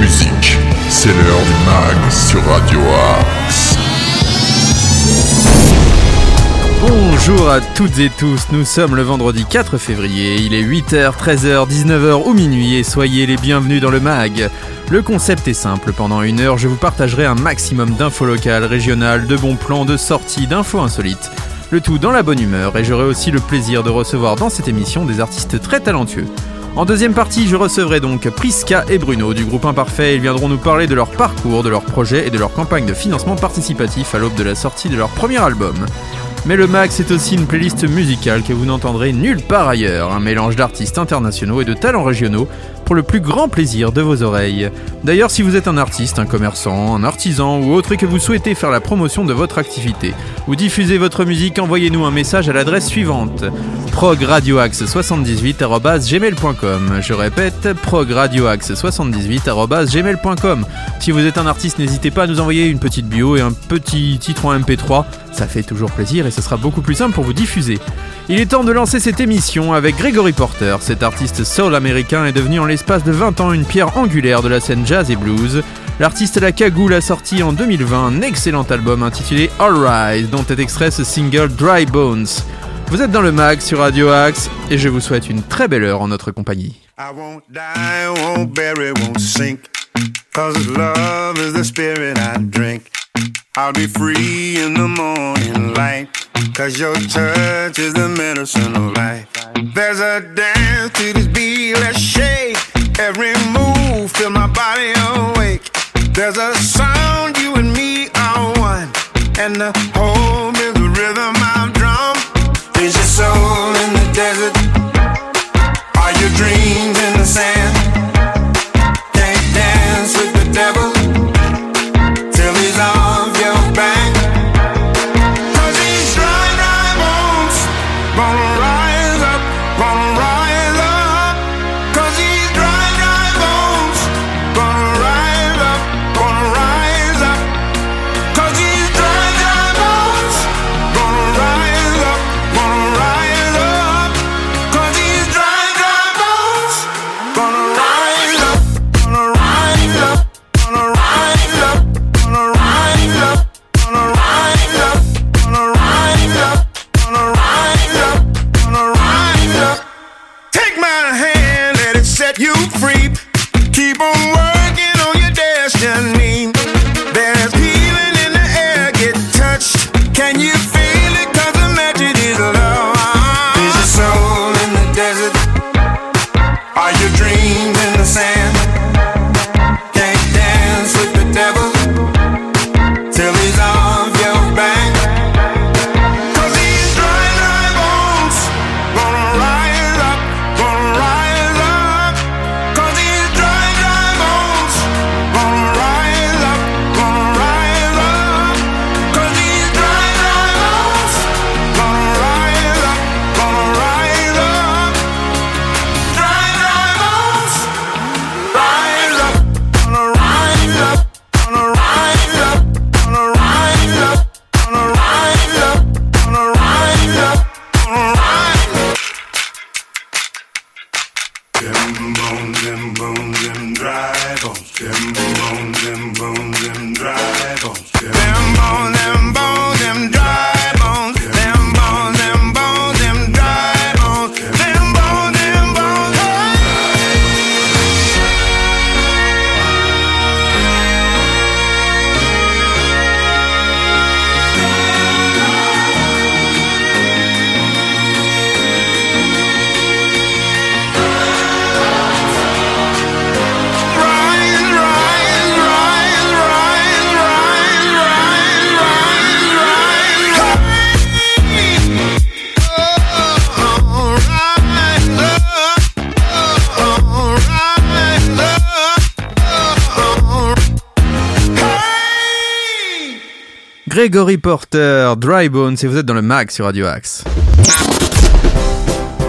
musique. C'est l'heure du mag sur Radio Axe. Bonjour à toutes et tous, nous sommes le vendredi 4 février, il est 8h, 13h, 19h ou minuit et soyez les bienvenus dans le MAG. Le concept est simple, pendant une heure je vous partagerai un maximum d'infos locales, régionales, de bons plans, de sorties, d'infos insolites. Le tout dans la bonne humeur et j'aurai aussi le plaisir de recevoir dans cette émission des artistes très talentueux. En deuxième partie, je recevrai donc Priska et Bruno du groupe Imparfait. Ils viendront nous parler de leur parcours, de leurs projets et de leur campagne de financement participatif à l'aube de la sortie de leur premier album. Mais le Max est aussi une playlist musicale que vous n'entendrez nulle part ailleurs, un mélange d'artistes internationaux et de talents régionaux pour le plus grand plaisir de vos oreilles. D'ailleurs, si vous êtes un artiste, un commerçant, un artisan ou autre et que vous souhaitez faire la promotion de votre activité ou diffuser votre musique, envoyez-nous un message à l'adresse suivante progradioaxe78@gmail.com. Je répète, progradioaxe78@gmail.com. Si vous êtes un artiste, n'hésitez pas à nous envoyer une petite bio et un petit titre en MP3, ça fait toujours plaisir et ce sera beaucoup plus simple pour vous diffuser. Il est temps de lancer cette émission avec Gregory Porter. Cet artiste soul américain est devenu en l'espace de 20 ans une pierre angulaire de la scène jazz et blues. L'artiste La Cagoule a sorti en 2020 un excellent album intitulé All Rise, dont est extrait ce single Dry Bones. Vous êtes dans le mag sur Radio Axe et je vous souhaite une très belle heure en notre compagnie. I'll be free in the morning light. Cause your touch is the medicine of life. There's a dance to this beat, let's shake. Gregory Porter, Dry Bones et vous êtes dans le mag sur Radio Axe.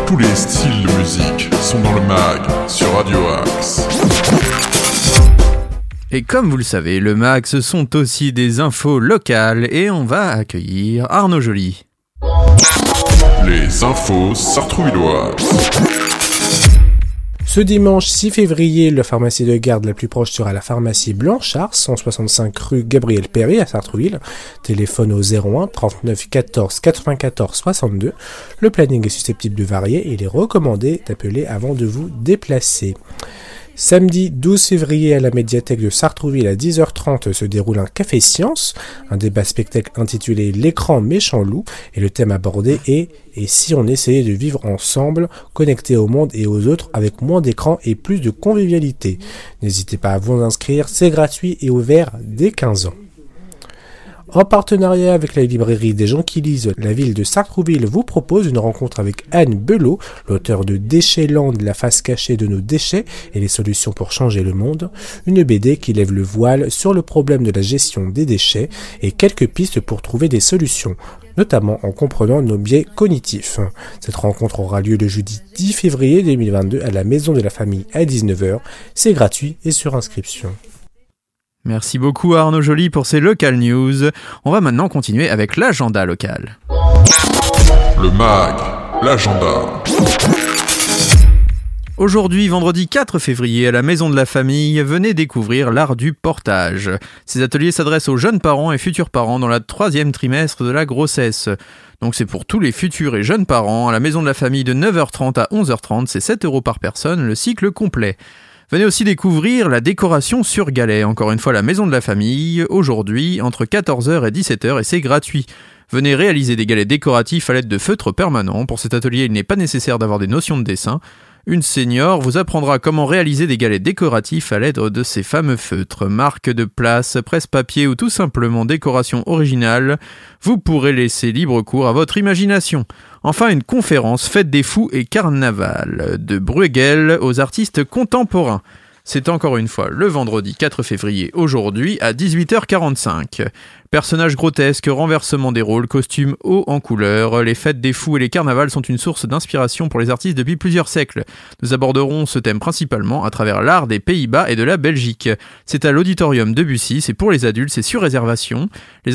Tous les styles de musique sont dans le mag sur Radio Axe. Et comme vous le savez, le mag ce sont aussi des infos locales et on va accueillir Arnaud Joly. Les infos sartrouvilloises. Ce dimanche 6 février, la pharmacie de garde la plus proche sera la pharmacie Blanchard, 165 rue Gabriel Perry à Sartrouville. Téléphone au 01 39 14 94 62. Le planning est susceptible de varier et il est recommandé d'appeler avant de vous déplacer. Samedi 12 février à la médiathèque de Sartrouville à 10h30 se déroule un café science, un débat spectacle intitulé L'écran méchant loup et le thème abordé est Et si on essayait de vivre ensemble, connectés au monde et aux autres avec moins d'écran et plus de convivialité? N'hésitez pas à vous inscrire, c'est gratuit et ouvert dès 15 ans. En partenariat avec la librairie des gens qui lisent, la ville de Sartrouville vous propose une rencontre avec Anne Belot, l'auteur de Déchetland, la face cachée de nos déchets et les solutions pour changer le monde, une BD qui lève le voile sur le problème de la gestion des déchets et quelques pistes pour trouver des solutions notamment en comprenant nos biais cognitifs. Cette rencontre aura lieu le jeudi 10 février 2022 à la Maison de la Famille à 19h. C'est gratuit et sur inscription. Merci beaucoup Arnaud Joly pour ces local news. On va maintenant continuer avec l'agenda local. Le MAG, l'agenda. Aujourd'hui, vendredi 4 février, à la Maison de la Famille, venez découvrir l'art du portage. Ces ateliers s'adressent aux jeunes parents et futurs parents dans la troisième trimestre de la grossesse. Donc c'est pour tous les futurs et jeunes parents à la Maison de la Famille de 9h30 à 11h30, c'est 7 euros par personne, le cycle complet. Venez aussi découvrir la décoration sur galet, encore une fois la maison de la famille, aujourd'hui entre 14h et 17h et c'est gratuit. Venez réaliser des galets décoratifs à l'aide de feutres permanents. Pour cet atelier, il n'est pas nécessaire d'avoir des notions de dessin. Une senior vous apprendra comment réaliser des galets décoratifs à l'aide de ces fameux feutres, marque de place, presse-papier ou tout simplement décoration originale. Vous pourrez laisser libre cours à votre imagination. Enfin, une conférence Fête des Fous et Carnaval, de Bruegel aux artistes contemporains. C'est encore une fois le vendredi 4 février aujourd'hui à 18h45. Personnages grotesques, renversement des rôles, costumes hauts en couleur, les fêtes des fous et les carnavals sont une source d'inspiration pour les artistes depuis plusieurs siècles. Nous aborderons ce thème principalement à travers l'art des Pays-Bas et de la Belgique. C'est à l'auditorium de Bussy, c'est pour les adultes, c'est sur réservation. Les,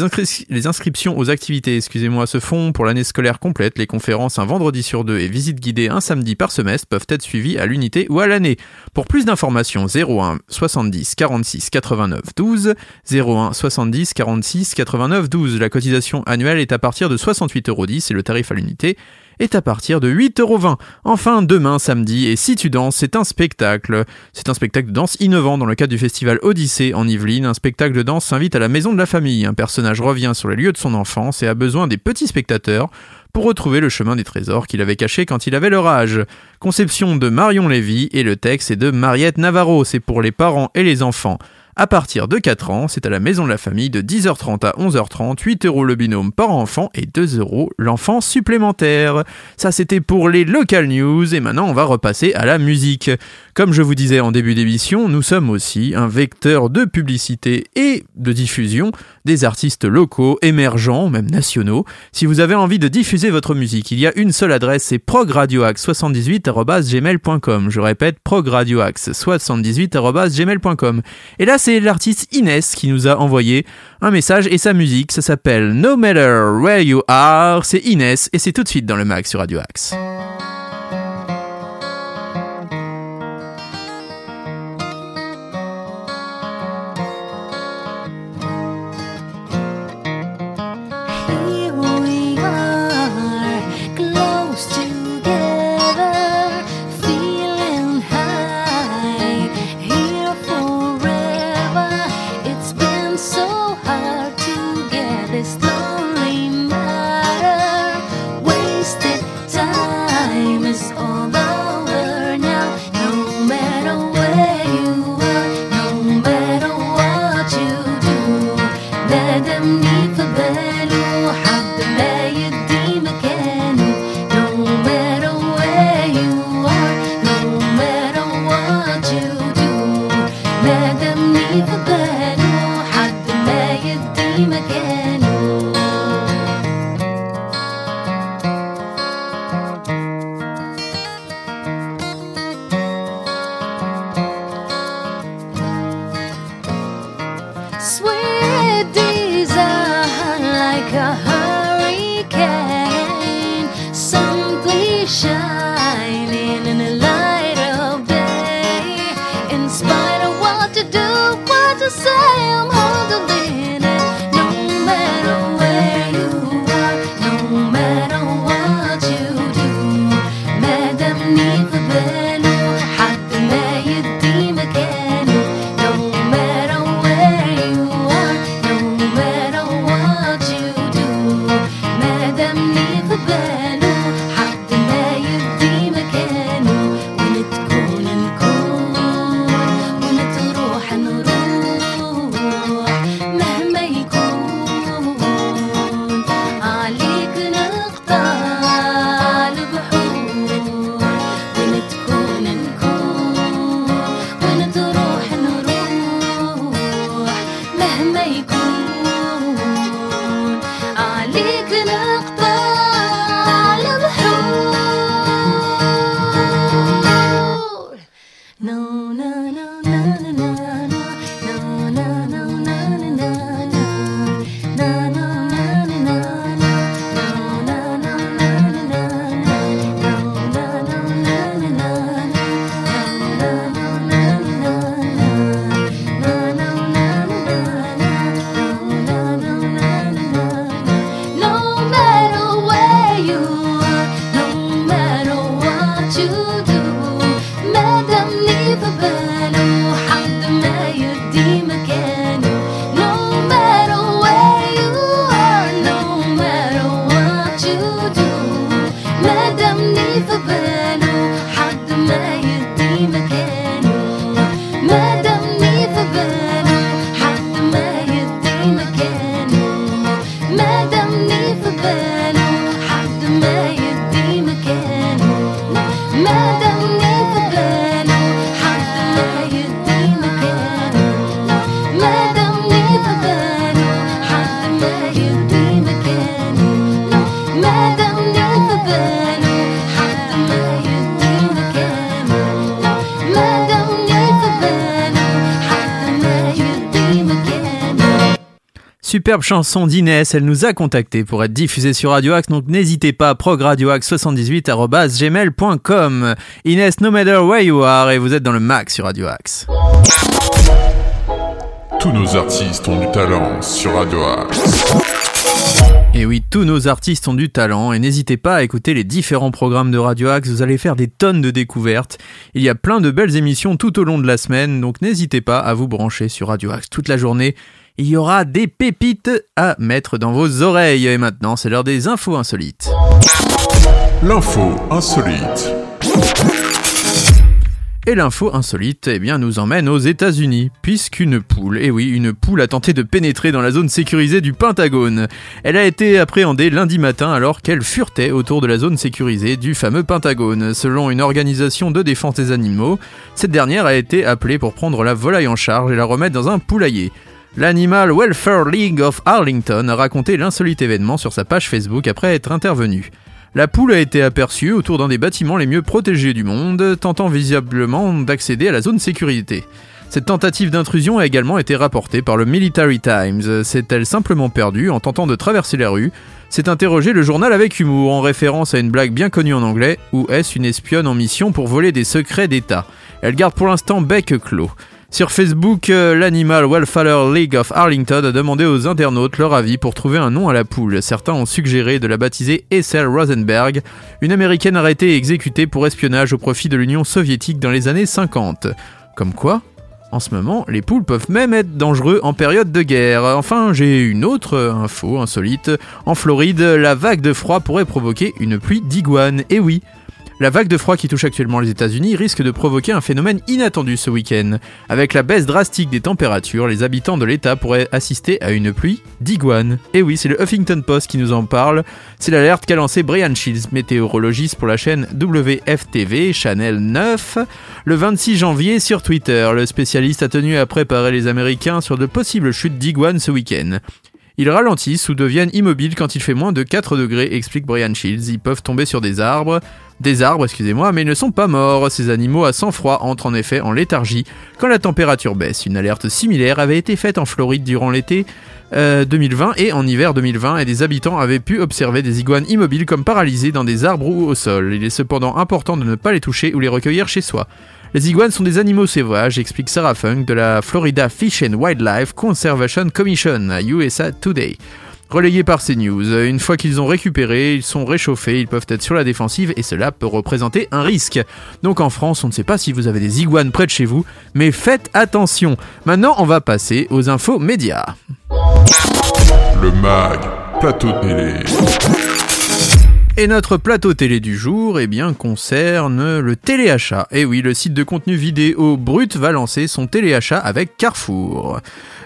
les inscriptions aux activités, excusez-moi, se font pour l'année scolaire complète. Les conférences un vendredi sur deux et visites guidées un samedi par semestre peuvent être suivies à l'unité ou à l'année. Pour plus d'informations, 01 70 46 89 12, 01 70 46 89,12. La cotisation annuelle est à partir de 68,10€ et le tarif à l'unité est à partir de 8,20€. Enfin, demain samedi, et si tu danses, c'est un spectacle. C'est un spectacle de danse innovant dans le cadre du festival Odyssée en Yvelines. Un spectacle de danse s'invite à la maison de la famille. Un personnage revient sur les lieux de son enfance et a besoin des petits spectateurs pour retrouver le chemin des trésors qu'il avait cachés quand il avait leur âge. Conception de Marion Lévy et le texte est de Mariette Navarro. C'est pour les parents et les enfants. À partir de 4 ans, c'est à la maison de la famille de 10h30 à 11h30, 8 euros le binôme par enfant et 2 euros l'enfant supplémentaire. Ça c'était pour les local news et maintenant on va repasser à la musique. Comme je vous disais en début d'émission, nous sommes aussi un vecteur de publicité et de diffusion des artistes locaux, émergents, même nationaux. Si vous avez envie de diffuser votre musique, il y a une seule adresse, c'est progradioax78.gmail.com. Je répète, progradioax78.gmail.com. Et là, c'est l'artiste Inès qui nous a envoyé un message et sa musique, ça s'appelle No Matter Where You Are, c'est Inès et c'est tout de suite dans le mag sur Radio Axe. Superbe chanson d'Inès, elle nous a contacté pour être diffusée sur Radio Axe, donc n'hésitez pas, progradioaxe78.gmail.com. Inès, no matter where you are, et vous êtes dans le max sur Radio Axe. Tous nos artistes ont du talent sur Radio Axe. Et oui, tous nos artistes ont du talent et n'hésitez pas à écouter les différents programmes de Radio Axe, vous allez faire des tonnes de découvertes. Il y a plein de belles émissions tout au long de la semaine, donc n'hésitez pas à vous brancher sur Radio Axe toute la journée. Il y aura des pépites à mettre dans vos oreilles. Et maintenant, c'est l'heure des infos insolites. L'info insolite. Et l'info insolite, eh bien, nous emmène aux États-Unis, puisqu'une poule, et eh oui, une poule a tenté de pénétrer dans la zone sécurisée du Pentagone. Elle a été appréhendée lundi matin alors qu'elle furetait autour de la zone sécurisée du fameux Pentagone. Selon une organisation de défense des animaux, cette dernière a été appelée pour prendre la volaille en charge et la remettre dans un poulailler. L'Animal Welfare League of Arlington a raconté l'insolite événement sur sa page Facebook après être intervenu. La poule a été aperçue autour d'un des bâtiments les mieux protégés du monde, tentant visiblement d'accéder à la zone sécurité. Cette tentative d'intrusion a également été rapportée par le Military Times. S'est-elle simplement perdue en tentant de traverser la rue s'est interrogé le journal avec humour en référence à une blague bien connue en anglais, ou est-ce une espionne en mission pour voler des secrets d'État? Elle garde pour l'instant bec clos. Sur Facebook, euh, l'Animal Welfare League of Arlington a demandé aux internautes leur avis pour trouver un nom à la poule. Certains ont suggéré de la baptiser Essel Rosenberg, une américaine arrêtée et exécutée pour espionnage au profit de l'Union soviétique dans les années 50. Comme quoi en ce moment, les poules peuvent même être dangereux en période de guerre. Enfin, j'ai une autre info insolite. En Floride, la vague de froid pourrait provoquer une pluie d'iguanes. Et oui, la vague de froid qui touche actuellement les États-Unis risque de provoquer un phénomène inattendu ce week-end. Avec la baisse drastique des températures, les habitants de l'État pourraient assister à une pluie d'iguanes. Et oui, c'est le Huffington Post qui nous en parle. C'est l'alerte qu'a lancé Brian Shields, météorologiste pour la chaîne WFTV Channel 9, le 26 janvier sur Twitter. Le spécialiste a tenu à préparer les Américains sur de possibles chutes d'iguanes ce week-end. Ils ralentissent ou deviennent immobiles quand il fait moins de 4 degrés, explique Brian Shields. Ils peuvent tomber sur des arbres, des arbres, excusez-moi, mais ils ne sont pas morts. Ces animaux à sang froid entrent en effet en léthargie quand la température baisse. Une alerte similaire avait été faite en Floride durant l'été 2020 euh, et en hiver 2020 et des habitants avaient pu observer des iguanes immobiles comme paralysées dans des arbres ou au sol. Il est cependant important de ne pas les toucher ou les recueillir chez soi. Les iguanes sont des animaux sauvages, explique Sarah Funk de la Florida Fish and Wildlife Conservation Commission à USA Today. Relayés par ces news, une fois qu'ils ont récupéré, ils sont réchauffés, ils peuvent être sur la défensive et cela peut représenter un risque. Donc en France, on ne sait pas si vous avez des iguanes près de chez vous, mais faites attention. Maintenant, on va passer aux infos médias. Le MAG, plateau télé. Et notre plateau télé du jour eh bien, concerne le téléachat. Et oui, le site de contenu vidéo Brut va lancer son téléachat avec Carrefour.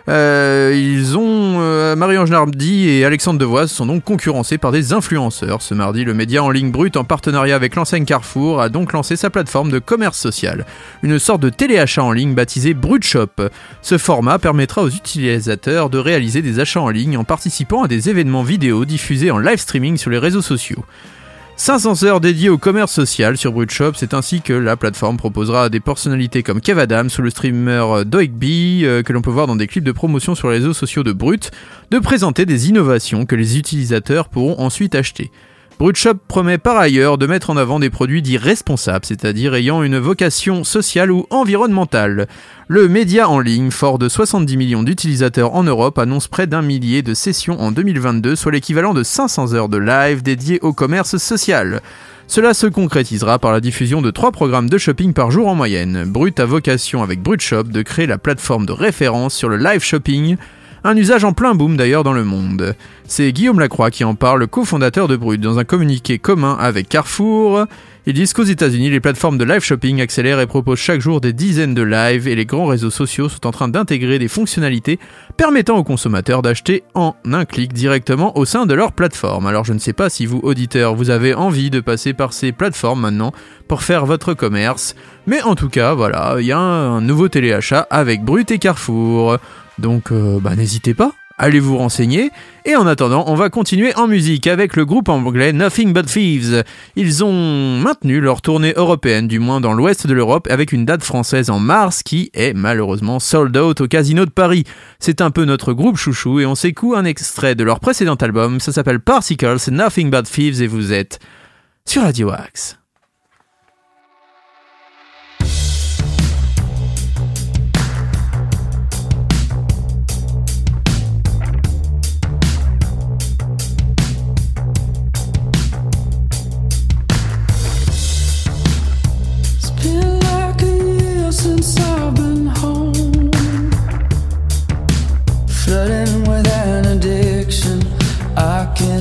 Euh, ils ont euh, Marie-Ange Nardi et Alexandre Devoise sont donc concurrencés par des influenceurs. Ce mardi, le média en ligne Brut, en partenariat avec l'enseigne Carrefour, a donc lancé sa plateforme de commerce social, une sorte de téléachat en ligne baptisé Brut Shop. Ce format permettra aux utilisateurs de réaliser des achats en ligne en participant à des événements vidéo diffusés en live streaming sur les réseaux sociaux. 500 heures dédiées au commerce social sur Brutshop, c'est ainsi que la plateforme proposera des personnalités comme Kev Adams ou le streamer Doigby, euh, que l'on peut voir dans des clips de promotion sur les réseaux sociaux de Brut, de présenter des innovations que les utilisateurs pourront ensuite acheter. Brutshop promet par ailleurs de mettre en avant des produits dits responsables, c'est-à-dire ayant une vocation sociale ou environnementale. Le média en ligne, fort de 70 millions d'utilisateurs en Europe, annonce près d'un millier de sessions en 2022, soit l'équivalent de 500 heures de live dédiées au commerce social. Cela se concrétisera par la diffusion de trois programmes de shopping par jour en moyenne. Brut a vocation avec Brutshop de créer la plateforme de référence sur le live shopping, un usage en plein boom d'ailleurs dans le monde. C'est Guillaume Lacroix qui en parle, cofondateur de Brut, dans un communiqué commun avec Carrefour. Ils disent qu'aux États-Unis, les plateformes de live shopping accélèrent et proposent chaque jour des dizaines de lives et les grands réseaux sociaux sont en train d'intégrer des fonctionnalités permettant aux consommateurs d'acheter en un clic directement au sein de leur plateforme. Alors je ne sais pas si vous, auditeurs, vous avez envie de passer par ces plateformes maintenant pour faire votre commerce, mais en tout cas, voilà, il y a un nouveau téléachat avec Brut et Carrefour. Donc euh, bah, n'hésitez pas allez vous renseigner. Et en attendant, on va continuer en musique avec le groupe anglais Nothing But Thieves. Ils ont maintenu leur tournée européenne, du moins dans l'ouest de l'Europe, avec une date française en mars qui est malheureusement sold out au Casino de Paris. C'est un peu notre groupe chouchou et on s'écoute un extrait de leur précédent album. Ça s'appelle Particles, Nothing But Thieves et vous êtes sur Radio Axe.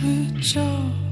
to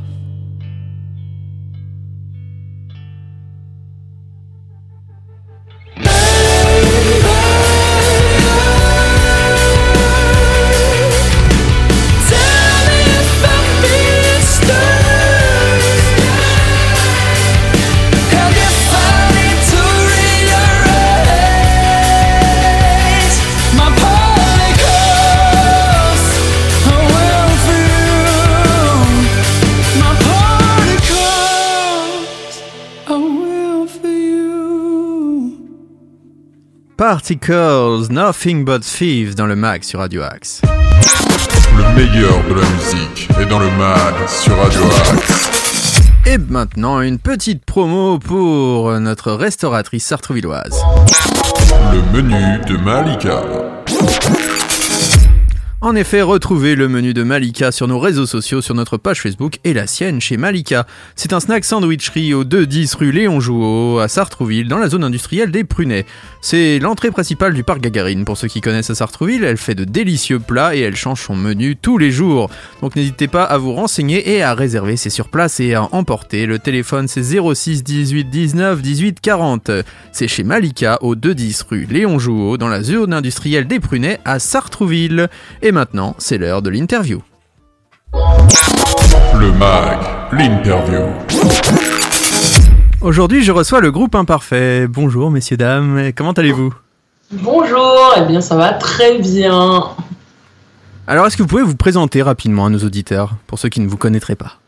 Particles, Nothing But Thieves dans le mag sur Radio Axe. Le meilleur de la musique est dans le mag sur Radio Axe. Et maintenant, une petite promo pour notre restauratrice sartrouvilloise. Le menu de Malika. En effet, retrouvez le menu de Malika sur nos réseaux sociaux, sur notre page Facebook et la sienne chez Malika. C'est un snack sandwicherie au 2-10 rue Léon Jouot à Sartrouville, dans la zone industrielle des Prunets. C'est l'entrée principale du parc Gagarine. Pour ceux qui connaissent à Sartrouville, elle fait de délicieux plats et elle change son menu tous les jours. Donc n'hésitez pas à vous renseigner et à réserver, c'est sur place et à emporter. Le téléphone c'est 06 18 19 18 40. C'est chez Malika au 2-10 rue Léon Jouot, dans la zone industrielle des Prunets à Sartrouville. Maintenant, c'est l'heure de l'interview. Le MAG, l'interview. Aujourd'hui, je reçois le groupe Imparfait. Bonjour, messieurs, dames. Comment allez-vous? Bonjour, eh bien ça va très bien. Alors, est-ce que vous pouvez vous présenter rapidement à nos auditeurs, pour ceux qui ne vous connaîtraient pas?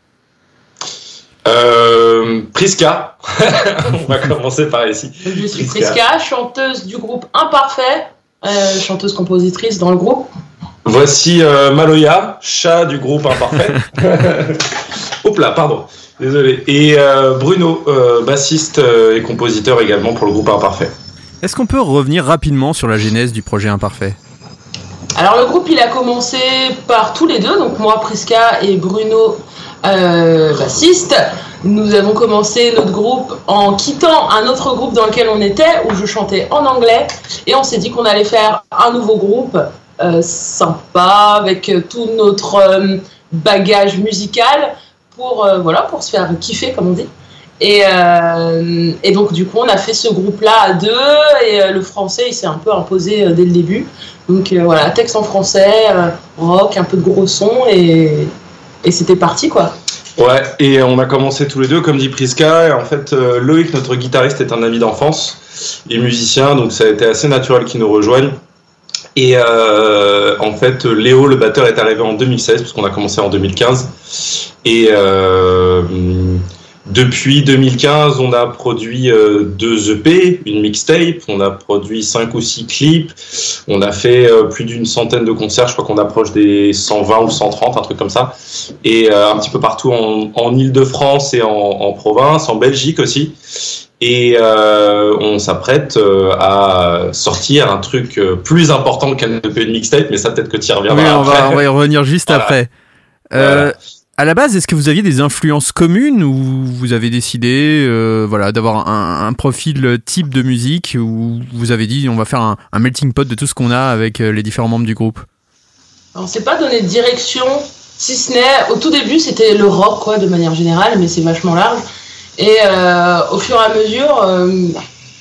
Euh, Priska. On va commencer par ici. Je suis Priska. Priska, chanteuse du groupe Imparfait, euh, chanteuse-compositrice dans le groupe. Voici euh, Maloya, chat du groupe Imparfait. Hop là, pardon. Désolé. Et euh, Bruno, euh, bassiste et compositeur également pour le groupe Imparfait. Est-ce qu'on peut revenir rapidement sur la genèse du projet Imparfait? Alors le groupe il a commencé par tous les deux, donc moi Priska et Bruno euh, bassiste. Nous avons commencé notre groupe en quittant un autre groupe dans lequel on était, où je chantais en anglais, et on s'est dit qu'on allait faire un nouveau groupe euh, sympa avec euh, tout notre euh, bagage musical pour voilà pour se faire kiffer comme on dit. Et, et donc du coup on a fait ce groupe là à deux et le français il s'est un peu imposé dès le début. Donc voilà, texte en français, rock, un peu de gros son et, et c'était parti quoi. Ouais, et on a commencé tous les deux, comme dit Priska. Et en fait, Loïc, notre guitariste, est un ami d'enfance et musicien, donc ça a été assez naturel qu'il nous rejoigne. Et euh, en fait, Léo, le batteur, est arrivé en 2016, parce qu'on a commencé en 2015. Et euh, depuis 2015, on a produit euh, deux EP, une mixtape, on a produit cinq ou six clips, on a fait euh, plus d'une centaine de concerts, je crois qu'on approche des 120 ou 130, un truc comme ça et euh, un petit peu partout en, Ile-de-France et en province, en Belgique aussi. Et euh, on s'apprête euh, à sortir un truc euh, plus important qu'un EP de mixtape, mais ça peut-être que tu y reviendras Oui, on après. va, on va y revenir juste Voilà. après. Euh, Voilà. À la base, est-ce que vous aviez des influences communes ou vous avez décidé euh, voilà, d'avoir un, un profil type de musique ou vous avez dit on va faire un, un melting pot de tout ce qu'on a avec les différents membres du groupe? On s'est pas donné de direction, si ce n'est au tout début c'était le rock quoi de manière générale, mais c'est vachement large. Et euh, au fur et à mesure euh,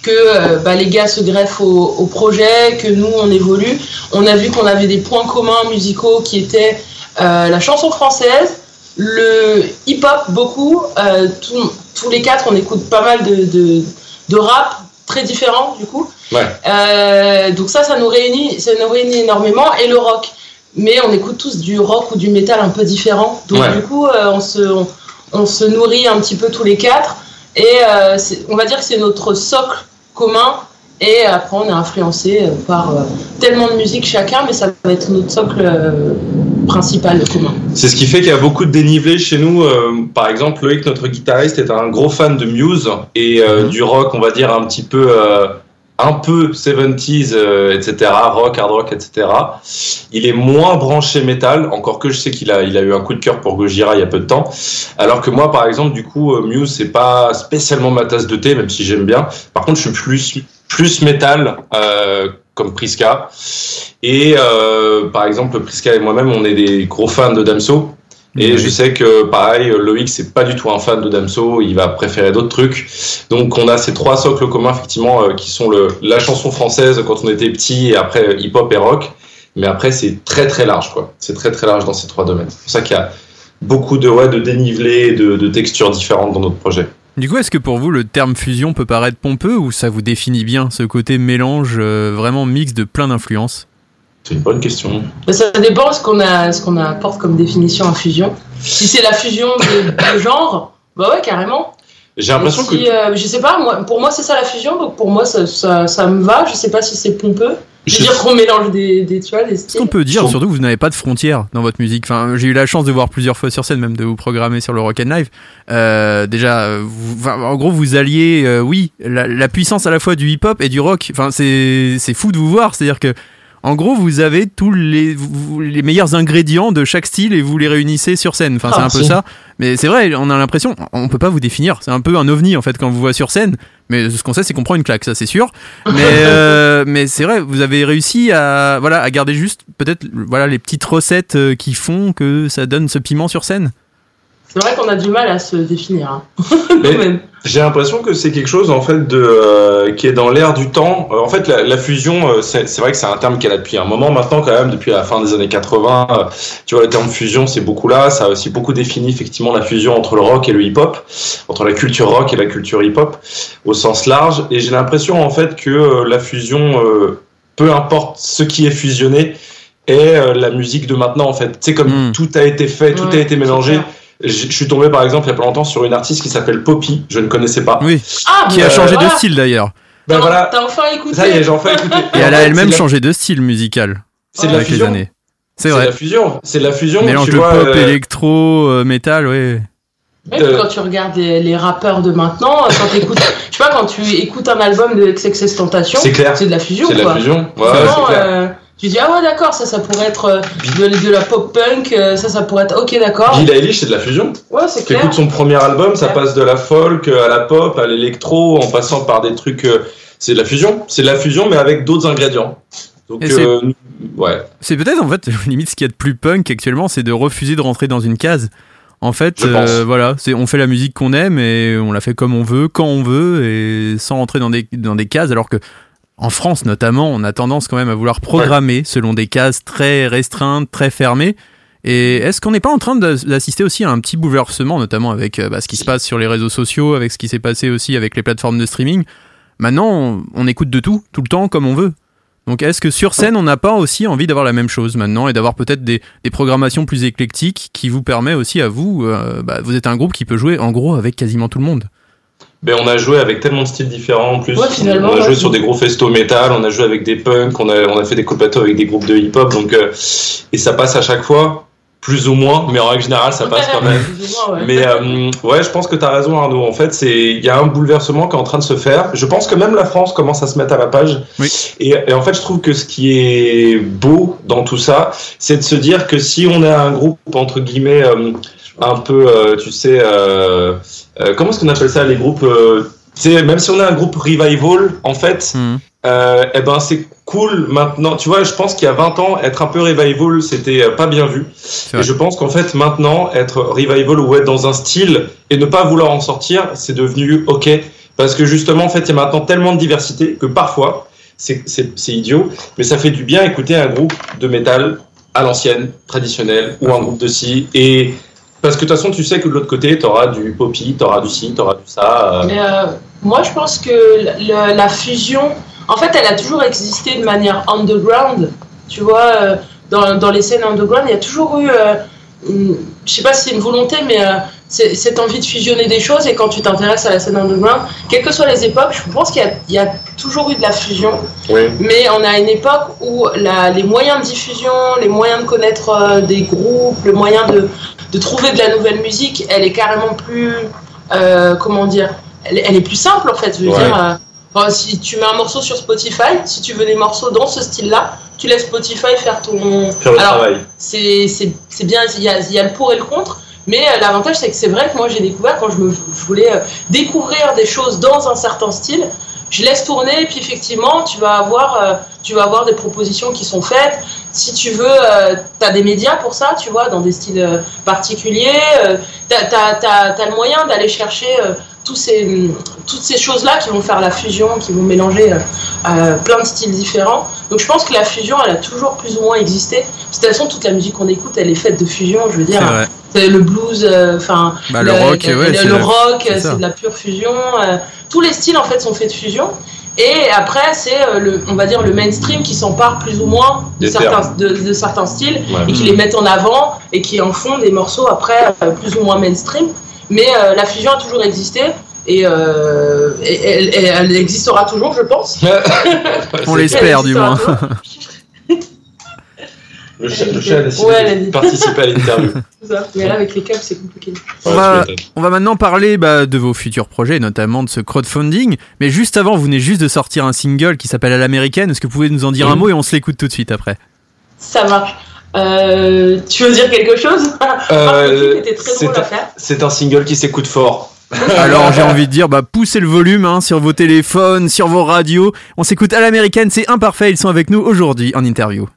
que euh, bah, les gars se greffent au, au projet, que nous on évolue, on a vu qu'on avait des points communs musicaux qui étaient la chanson française, le hip-hop beaucoup. euh, tous- tous les quatre on écoute pas mal de, de, de rap très différents du coup. Ouais. Euh, donc ça, ça nous réunit, ça nous réunit énormément et le rock. Mais on écoute tous du rock ou du métal un peu différent. Donc Ouais. du coup, euh, on, se, on, on se nourrit un petit peu tous les quatre. Et euh, on va dire que c'est notre socle commun. Et après, on est influencé euh, par euh, tellement de musique chacun, mais ça va être notre socle euh, principal commun. C'est ce qui fait qu'il y a beaucoup de dénivelé chez nous. Par exemple, Loïc, notre guitariste, est un gros fan de Muse et Mhm. du rock, on va dire un petit peu, un peu 70s, euh, etc., rock, hard rock, etc. Il est moins branché métal, encore que je sais qu'il a, il a eu un coup de cœur pour Gojira il y a peu de temps. Alors que moi, par exemple, du coup, euh, Muse, c'est pas spécialement ma tasse de thé, même si j'aime bien. Par contre, je suis plus, plus métal, euh, comme Priska. Et euh, par exemple, Priska et moi-même, on est des gros fans de Damso. Et je sais que pareil, Loïc c'est pas du tout un fan de Damso, il va préférer d'autres trucs. Donc on a ces trois socles communs effectivement euh, qui sont le, la chanson française quand on était petit et après hip-hop et rock. Mais après c'est très très large quoi. C'est très très large dans ces trois domaines. C'est pour ça qu'il y a beaucoup de ouais, de dénivelés, de, de textures différentes dans notre projet. Du coup, est-ce que pour vous le terme fusion peut paraître pompeux ou ça vous définit bien ce côté mélange euh, vraiment mix de plein d'influences? C'est une bonne question. Ça dépend ce qu'on a, ce qu'on apporte comme définition à fusion. Si c'est la fusion de, de genre, bah ouais, carrément. J'ai l'impression si, que euh, je sais pas, moi, pour moi c'est ça la fusion, donc pour moi ça, ça, ça me va. Je sais pas si c'est pompeux. Je veux dire qu'on mélange des, des, tu vois, des Ce styles. qu'on peut dire, Sur- surtout, que vous n'avez pas de frontières dans votre musique. Enfin, j'ai eu la chance de voir plusieurs fois sur scène, même de vous programmer sur le Rock and Live. Euh, déjà, vous- enfin, en gros, vous alliez, euh, oui, la, la puissance à la fois du hip-hop et du rock. Enfin, c'est c'est fou de vous voir. C'est-à-dire que, en gros, vous avez tous les, vous- les meilleurs ingrédients de chaque style et vous les réunissez sur scène. Enfin, c'est Ah, un peu si. ça. Mais c'est vrai, on a l'impression, on peut pas vous définir. C'est un peu un ovni en fait quand on vous voit sur scène. Mais ce qu'on sait, c'est qu'on prend une claque, ça c'est sûr. Mais, euh, mais c'est vrai, vous avez réussi à, voilà, à garder juste peut-être voilà, les petites recettes euh, qui font que ça donne ce piment sur scène. C'est vrai qu'on a du mal à se définir. Hein. Mais- Nous-mêmes. J'ai l'impression que c'est quelque chose en fait de euh, qui est dans l'air du temps. Euh, en fait, la, la fusion, euh, c'est c'est vrai que c'est un terme qui est là depuis un moment maintenant quand même, depuis la fin des années 80. euh, tu vois, le terme fusion, c'est beaucoup là. Ça a aussi beaucoup défini effectivement la fusion entre le rock et le hip-hop, entre la culture rock et la culture hip-hop au sens large. Et j'ai l'impression en fait que euh, la fusion, euh, peu importe ce qui est fusionné, est euh, la musique de maintenant en fait. C'est comme Mm. tout a été fait, tout a été mélangé. Je suis tombé par exemple il y a pas longtemps sur une artiste qui s'appelle Poppy, je ne connaissais pas. Oui, Ah, qui bah, a changé de style d'ailleurs. Ben T'as- voilà, T'as enfin écouté. ça y est, j'en fais écouter. Et elle a elle-même c'est changé de style musical C'est de la avec les fusion. années. C'est C'est vrai. la fusion. C'est de la fusion. Mélange tu de vois, pop, euh, électro, euh, métal, ouais. De- puis quand tu regardes les, les rappeurs de maintenant, quand t'écoutes, je sais pas, quand tu écoutes un album de XXS Tentation, C'est clair. c'est de la fusion, C'est de la fusion. Ouais, c'est clair. Euh, tu dis, ah ouais, d'accord, ça, ça pourrait être euh, de, de la pop punk, euh, ça, ça pourrait être, ok, d'accord. Billie Eilish, c'est de la fusion. Ouais, c'est Tu clair. écoutes son premier album, ça passe de la folk à la pop, à l'électro, en passant par des trucs. euh, C'est de la fusion. C'est de la fusion, mais avec d'autres ingrédients. Donc, euh, ouais. C'est peut-être en fait limite ce qu'il y a de plus punk actuellement, c'est de refuser de rentrer dans une case. En fait, euh, voilà, c'est on fait la musique qu'on aime et on la fait comme on veut, quand on veut et sans rentrer dans des dans des cases. Alors que en France notamment, on a tendance quand même à vouloir programmer selon des cases très restreintes, très fermées. Et est-ce qu'on n'est pas en train d'as- d'assister aussi à un petit bouleversement, notamment avec euh, bah, ce qui se passe sur les réseaux sociaux, avec ce qui s'est passé aussi avec les plateformes de streaming? Maintenant, on, on écoute de tout, tout le temps, comme on veut. Donc est-ce que sur scène, on n'a pas aussi envie d'avoir la même chose maintenant et d'avoir peut-être des, des programmations plus éclectiques qui vous permet aussi à vous, euh, bah, vous êtes un groupe qui peut jouer en gros avec quasiment tout le monde? Ben, on a joué avec tellement de styles différents en plus. Ouais, finalement, on a joué sur des gros festos métal, on a joué avec des punks, on a, on a fait des copatos avec des groupes de hip-hop. Donc, euh, et ça passe à chaque fois, plus ou moins, mais en règle générale, ça passe quand même. Moins, ouais. Mais euh, ouais, je pense que tu as raison Arnaud. En fait, c'est il y a un bouleversement qui est en train de se faire. Je pense que même la France commence à se mettre à la page. Oui. Et, et en fait, je trouve que ce qui est beau dans tout ça, c'est de se dire que si on a un groupe entre guillemets euh, un peu, euh, tu sais, euh, euh, comment est-ce qu'on appelle ça les groupes tu sais, même si on a un groupe revival, en fait, euh, eh ben c'est cool maintenant. Tu vois, je pense qu'il y a 20 ans, être un peu revival, c'était pas bien vu. Et je pense qu'en fait, maintenant, être revival ou être dans un style et ne pas vouloir en sortir, c'est devenu ok. Parce que justement, en fait, il y a maintenant tellement de diversité que parfois, c'est idiot, mais ça fait du bien écouter un groupe de métal à l'ancienne, traditionnel, ou un groupe de si. Et parce que de toute façon, tu sais que de l'autre côté, t'auras du poppy, t'auras du ci, t'auras du ça. euh, Mais euh, moi, je pense que le- la fusion, en fait, elle a toujours existé de manière underground. Tu vois, euh, dans, dans les scènes underground, il y a toujours eu, euh, une- je sais pas si c'est une volonté, mais euh, cette envie de fusionner des choses. Et quand tu t'intéresses à la scène underground, quelles que soient les époques, je pense qu'il y a- il y, a toujours eu de la fusion. oui. Mais on a une époque où la- les moyens de diffusion, les moyens de connaître euh, des groupes, le moyen de, de trouver de la nouvelle musique, elle est carrément plus. euh, comment dire elle, elle est plus simple en fait. Je veux Ouais. dire, euh, si tu mets un morceau sur Spotify, si tu veux des morceaux dans ce style-là, tu laisses Spotify faire ton. Faire le Alors, travail. c'est c'est- c'est bien, il y, a, y a le pour et le contre, mais euh, l'avantage c'est que c'est vrai que moi j'ai découvert quand je, me, je voulais découvrir des choses dans un certain style, je laisse tourner et puis effectivement tu vas avoir, euh, tu vas avoir des propositions qui sont faites. Si tu veux, tu as des médias pour ça, tu vois, dans des styles euh, particuliers, tu as, le moyen d'aller chercher euh, ces, hum, toutes ces choses-là qui vont faire la fusion, qui vont mélanger euh, euh, plein de styles différents. Donc je pense que la fusion, elle a toujours plus ou moins existé. De toute façon, toute la musique qu'on écoute, elle est faite de fusion. Je veux dire, le blues, euh, enfin Bah, le rock, le, ouais, le- c'est le la- rock, c'est ça. c'est de la pure fusion. euh, tous les styles en fait sont faits de fusion. Et après, c'est euh, le, on va dire le mainstream qui s'empare plus ou moins de certains, de, de certains styles Ouais. et qui les mettent en avant et qui en font des morceaux après euh, plus ou moins mainstream. Mais euh, la fusion a toujours existé et, euh, et- et- et elle existera toujours, je pense. On l'espère du moins. Le chat, le chat a décidé Ouais, de participer à l'interview. C'est ça. Mais là, avec les câbles, c'est compliqué. On va-. On va maintenant parler bah, de vos futurs projets, notamment de ce crowdfunding. Mais juste avant, vous venez juste de sortir un single qui s'appelle À l'américaine. Est-ce que vous pouvez nous en dire un mot et on se l'écoute tout de suite après? Ça marche. Euh, tu veux dire quelque chose? Euh, un-. C'est un single qui s'écoute fort. Alors j'ai envie de dire, bah poussez le volume hein, sur vos téléphones, sur vos radios. On s'écoute à l'américaine, c'est imparfait. Ils sont avec nous aujourd'hui en interview.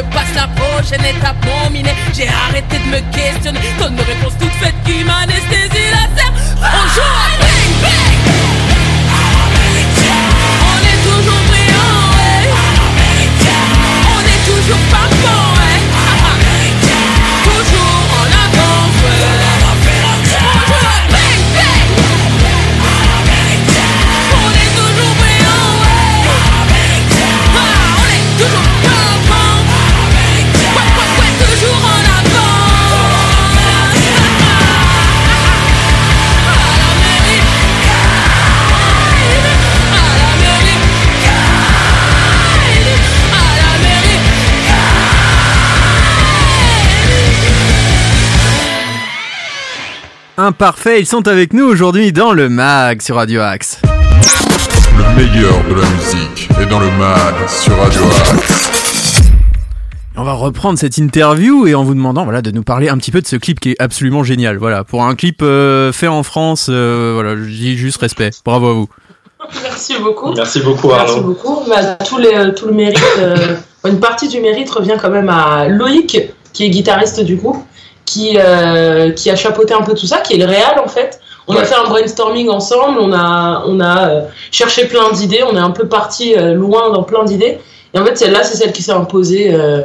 Je passe la prochaine étape, mon minet. J'ai arrêté de me questionner. Donne de réponses toutes faites qui m'anesthésie la serre. On Imparfait, ils sont avec nous aujourd'hui dans le MAG sur Radio Axe. Le meilleur de la musique est dans le mag sur Radio Axe. On va reprendre cette interview et en vous demandant voilà de nous parler un petit peu de ce clip qui est absolument génial. Voilà, pour un clip euh, fait en France, euh, voilà, je dis juste respect. Bravo à vous. Merci beaucoup. Merci beaucoup Merci Arnaud. beaucoup. Bah, tout, les, tout le mérite, euh, une partie du mérite revient quand même à Loïc, qui est guitariste du groupe, qui, euh, qui a chapeauté un peu tout ça, qui est le réal en fait. On a Ouais. fait un brainstorming ensemble, on a, on a euh, cherché plein d'idées, on est un peu parti euh, loin dans plein d'idées. Et en fait, celle-là, c'est celle qui s'est imposée euh,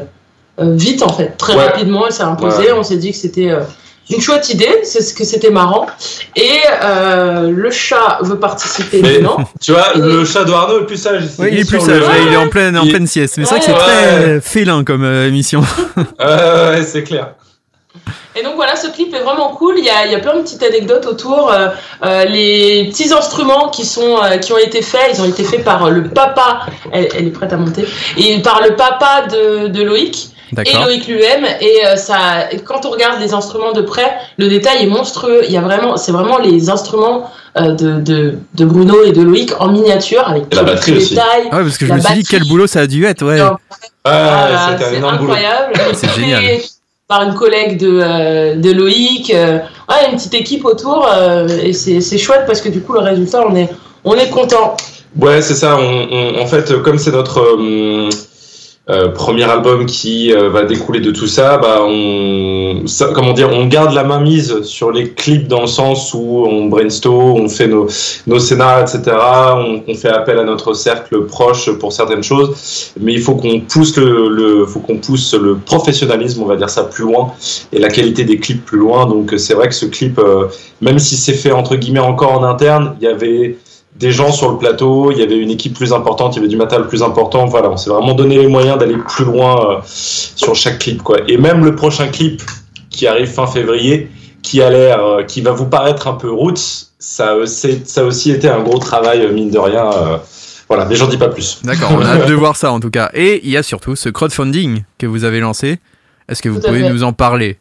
euh, vite en fait, très Ouais. rapidement, elle s'est imposée. Ouais. On s'est dit que c'était euh, une chouette idée, c'est ce que c'était marrant. Et euh, le chat veut participer Mais- dedans. Tu vois, le chat de Arnaud est plus sage. Oui, il est plus sage, le- ouais, il est en pleine, en Il- pleine sieste. Mais c'est vrai que Ouais. c'est très Ouais. félin comme euh, émission. Ouais, ouais, c'est clair. Et donc voilà, ce clip est vraiment cool. Il y a, il y a plein de petites anecdotes autour. Euh, euh, les petits instruments qui sont euh, qui ont été faits, ils ont été faits par le papa. Elle, elle est prête à monter. Et par le papa de, de Loïc et. Loïc lui-même. Et euh, ça, quand on regarde les instruments de près, le détail est monstrueux. Il y a vraiment, c'est vraiment les instruments euh, de, de, de Bruno et de Loïc en miniature avec tous les batterie petits aussi. détails. Ah ouais, parce que je me suis dit quel boulot ça a dû être, ouais. C'est énorme boulot. incroyable. C'est génial. Par une collègue de, euh, de Loïc. euh, ouais, une petite équipe autour. euh, et c'est c'est chouette parce que du coup, le résultat, on est, on est content. Ouais, c'est ça. On, on- en fait, comme c'est notre euh, premier album qui euh, va découler de tout ça, bah, on, ça, comment dire, on garde la main mise sur les clips dans le sens où on brainstorm, on fait nos, nos scénarios, etc. On, on fait appel à notre cercle proche pour certaines choses, mais il faut qu'on pousse le, le, faut qu'on pousse le professionnalisme, on va dire ça plus loin, et la qualité des clips plus loin. Donc c'est vrai que ce clip, euh, même si c'est fait entre guillemets encore en interne, il y avait des gens sur le plateau, il y avait une équipe plus importante, il y avait du matériel plus important. Voilà, on s'est vraiment donné les moyens d'aller plus loin euh, sur chaque clip, quoi. Et même le prochain clip qui arrive fin février, qui a l'air, euh, qui va vous paraître un peu roots, ça, euh, c'est- ça a aussi été un gros travail, euh, mine de rien, euh, Voilà, mais j'en dis pas plus. D'accord, on a hâte de voir ça en tout cas. Et il y a surtout ce crowdfunding que vous avez lancé. Est-ce que vous pouvez fait. nous en parler?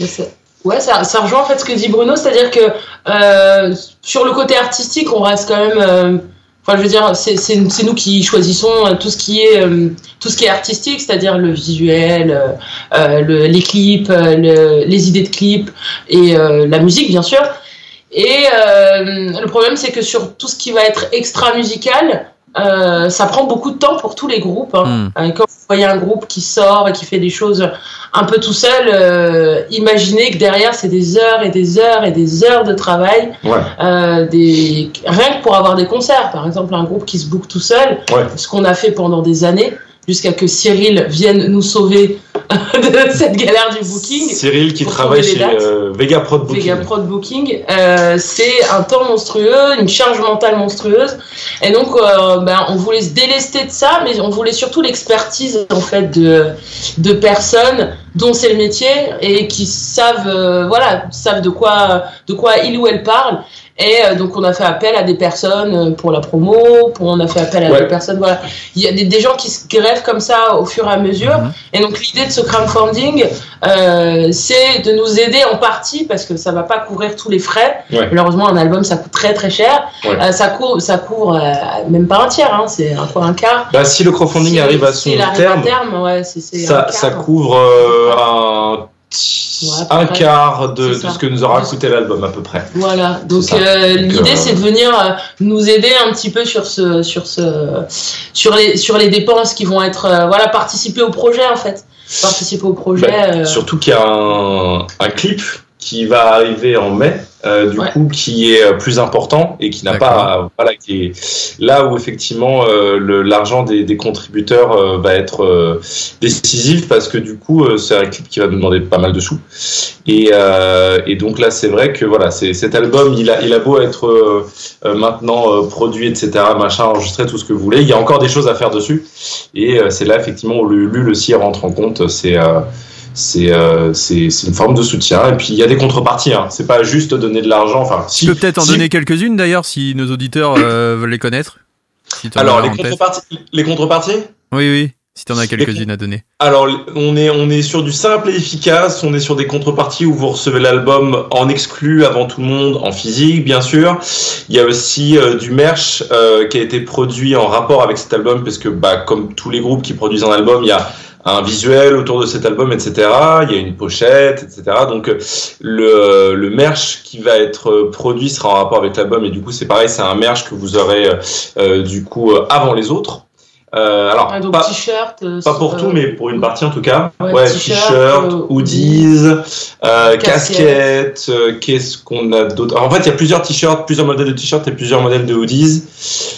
Mais c'est- Ouais, ça, ça rejoint en fait ce que dit Bruno, c'est-à-dire que euh, sur le côté artistique, on reste quand même. euh, Enfin, je veux dire, c'est nous qui choisissons euh, tout ce qui est euh, tout ce qui est artistique, c'est-à-dire le visuel, euh, euh, le- les clips, le- les idées de clips et la musique, bien sûr. Et le problème, c'est que sur tout ce qui va être extra musical, euh, ça prend beaucoup de temps pour tous les groupes. hein. Hmm. Euh, Quand vous voyez un groupe qui sort et qui fait des choses un peu tout seul, euh, imaginez que derrière, c'est des heures et des heures et des heures de travail. Ouais. Euh, des... Rien que pour avoir des concerts, par exemple, un groupe qui se book tout seul, Ouais. ce qu'on a fait pendant des années, jusqu'à que Cyril vienne nous sauver de cette galère du booking. Cyril qui travaille chez euh, Vega Prod Booking. Vega Prod Booking, euh, c'est un temps monstrueux, une charge mentale monstrueuse, et donc euh, ben, on voulait se délester de ça, mais on voulait surtout l'expertise en fait de de personnes dont c'est le métier et qui savent euh, voilà savent de quoi de quoi il ou elle parle. Et euh, donc on a fait appel à des personnes euh, pour la promo, pour, on a fait appel à Ouais. des personnes voilà. Il y a des, des gens qui se greffent comme ça au fur et à mesure. Mhm. Et donc l'idée de ce crowdfunding, euh, c'est de nous aider en partie parce que ça va pas couvrir tous les frais. Ouais. Malheureusement, un album ça coûte très très cher. Ouais. Euh, ça couvre, ça couvre euh, même pas un tiers, hein, c'est un quoi un quart. Bah, si le crowdfunding Si- arrive à son terme, terme, ça, quart, ça couvre un, Ouais, un près. quart de, ce que nous aura coûté l'album à peu près. Voilà, donc euh, Donc, l'idée euh, c'est de venir euh, nous aider un petit peu sur ce, sur ce, sur les, sur les dépenses qui vont être, euh, voilà, participer au projet en fait, participer au projet. Bah, Surtout qu'il y a un, un clip qui va arriver en mai, euh, du Ouais. coup, qui est euh, plus important et qui n'a pas, voilà, qui est là où effectivement euh, l'argent des, des contributeurs euh, va être euh, décisif parce que du coup, euh, c'est un clip qui va nous demander pas mal de sous. Et, euh, et donc là, c'est vrai que voilà, c'est cet album, il a, il a beau être euh, euh, maintenant euh, produit, etc., machin, enregistré, tout ce que vous voulez, il y a encore des choses à faire dessus. Et euh, c'est là effectivement où le Ulule aussi rentre en compte. C'est euh, c'est euh, c'est une forme de soutien. Et puis il y a des contreparties. Hein. C'est pas juste donner de l'argent. Enfin, si, Tu peux peut-être en si- donner quelques-unes d'ailleurs si nos auditeurs euh, veulent les connaître. Si Alors les en contreparties, les contreparties? Oui, oui, si t'en as quelques-unes à donner. Alors, on est, on est sur du simple et efficace, on est sur des contreparties où vous recevez l'album en exclu avant tout le monde, en physique, bien sûr. Il y a aussi euh, du merch qui a été produit en rapport avec cet album, parce que, bah, comme tous les groupes qui produisent un album, il y a un visuel autour de cet album, etc. Il y a une pochette, etc. Donc, euh, le, le merch qui va être euh, produit sera en rapport avec l'album, et du coup, c'est pareil, c'est un merch que vous aurez, euh, du coup, avant les autres. Euh, alors, ah, donc pas, pas pour euh, tout, mais pour une partie en tout cas. Ouais, Ouais, t-shirt, hoodies, euh, casquettes. qu'est-ce qu'on a d'autre? En fait, il y a plusieurs t-shirts, plusieurs modèles de t-shirts et plusieurs modèles de hoodies.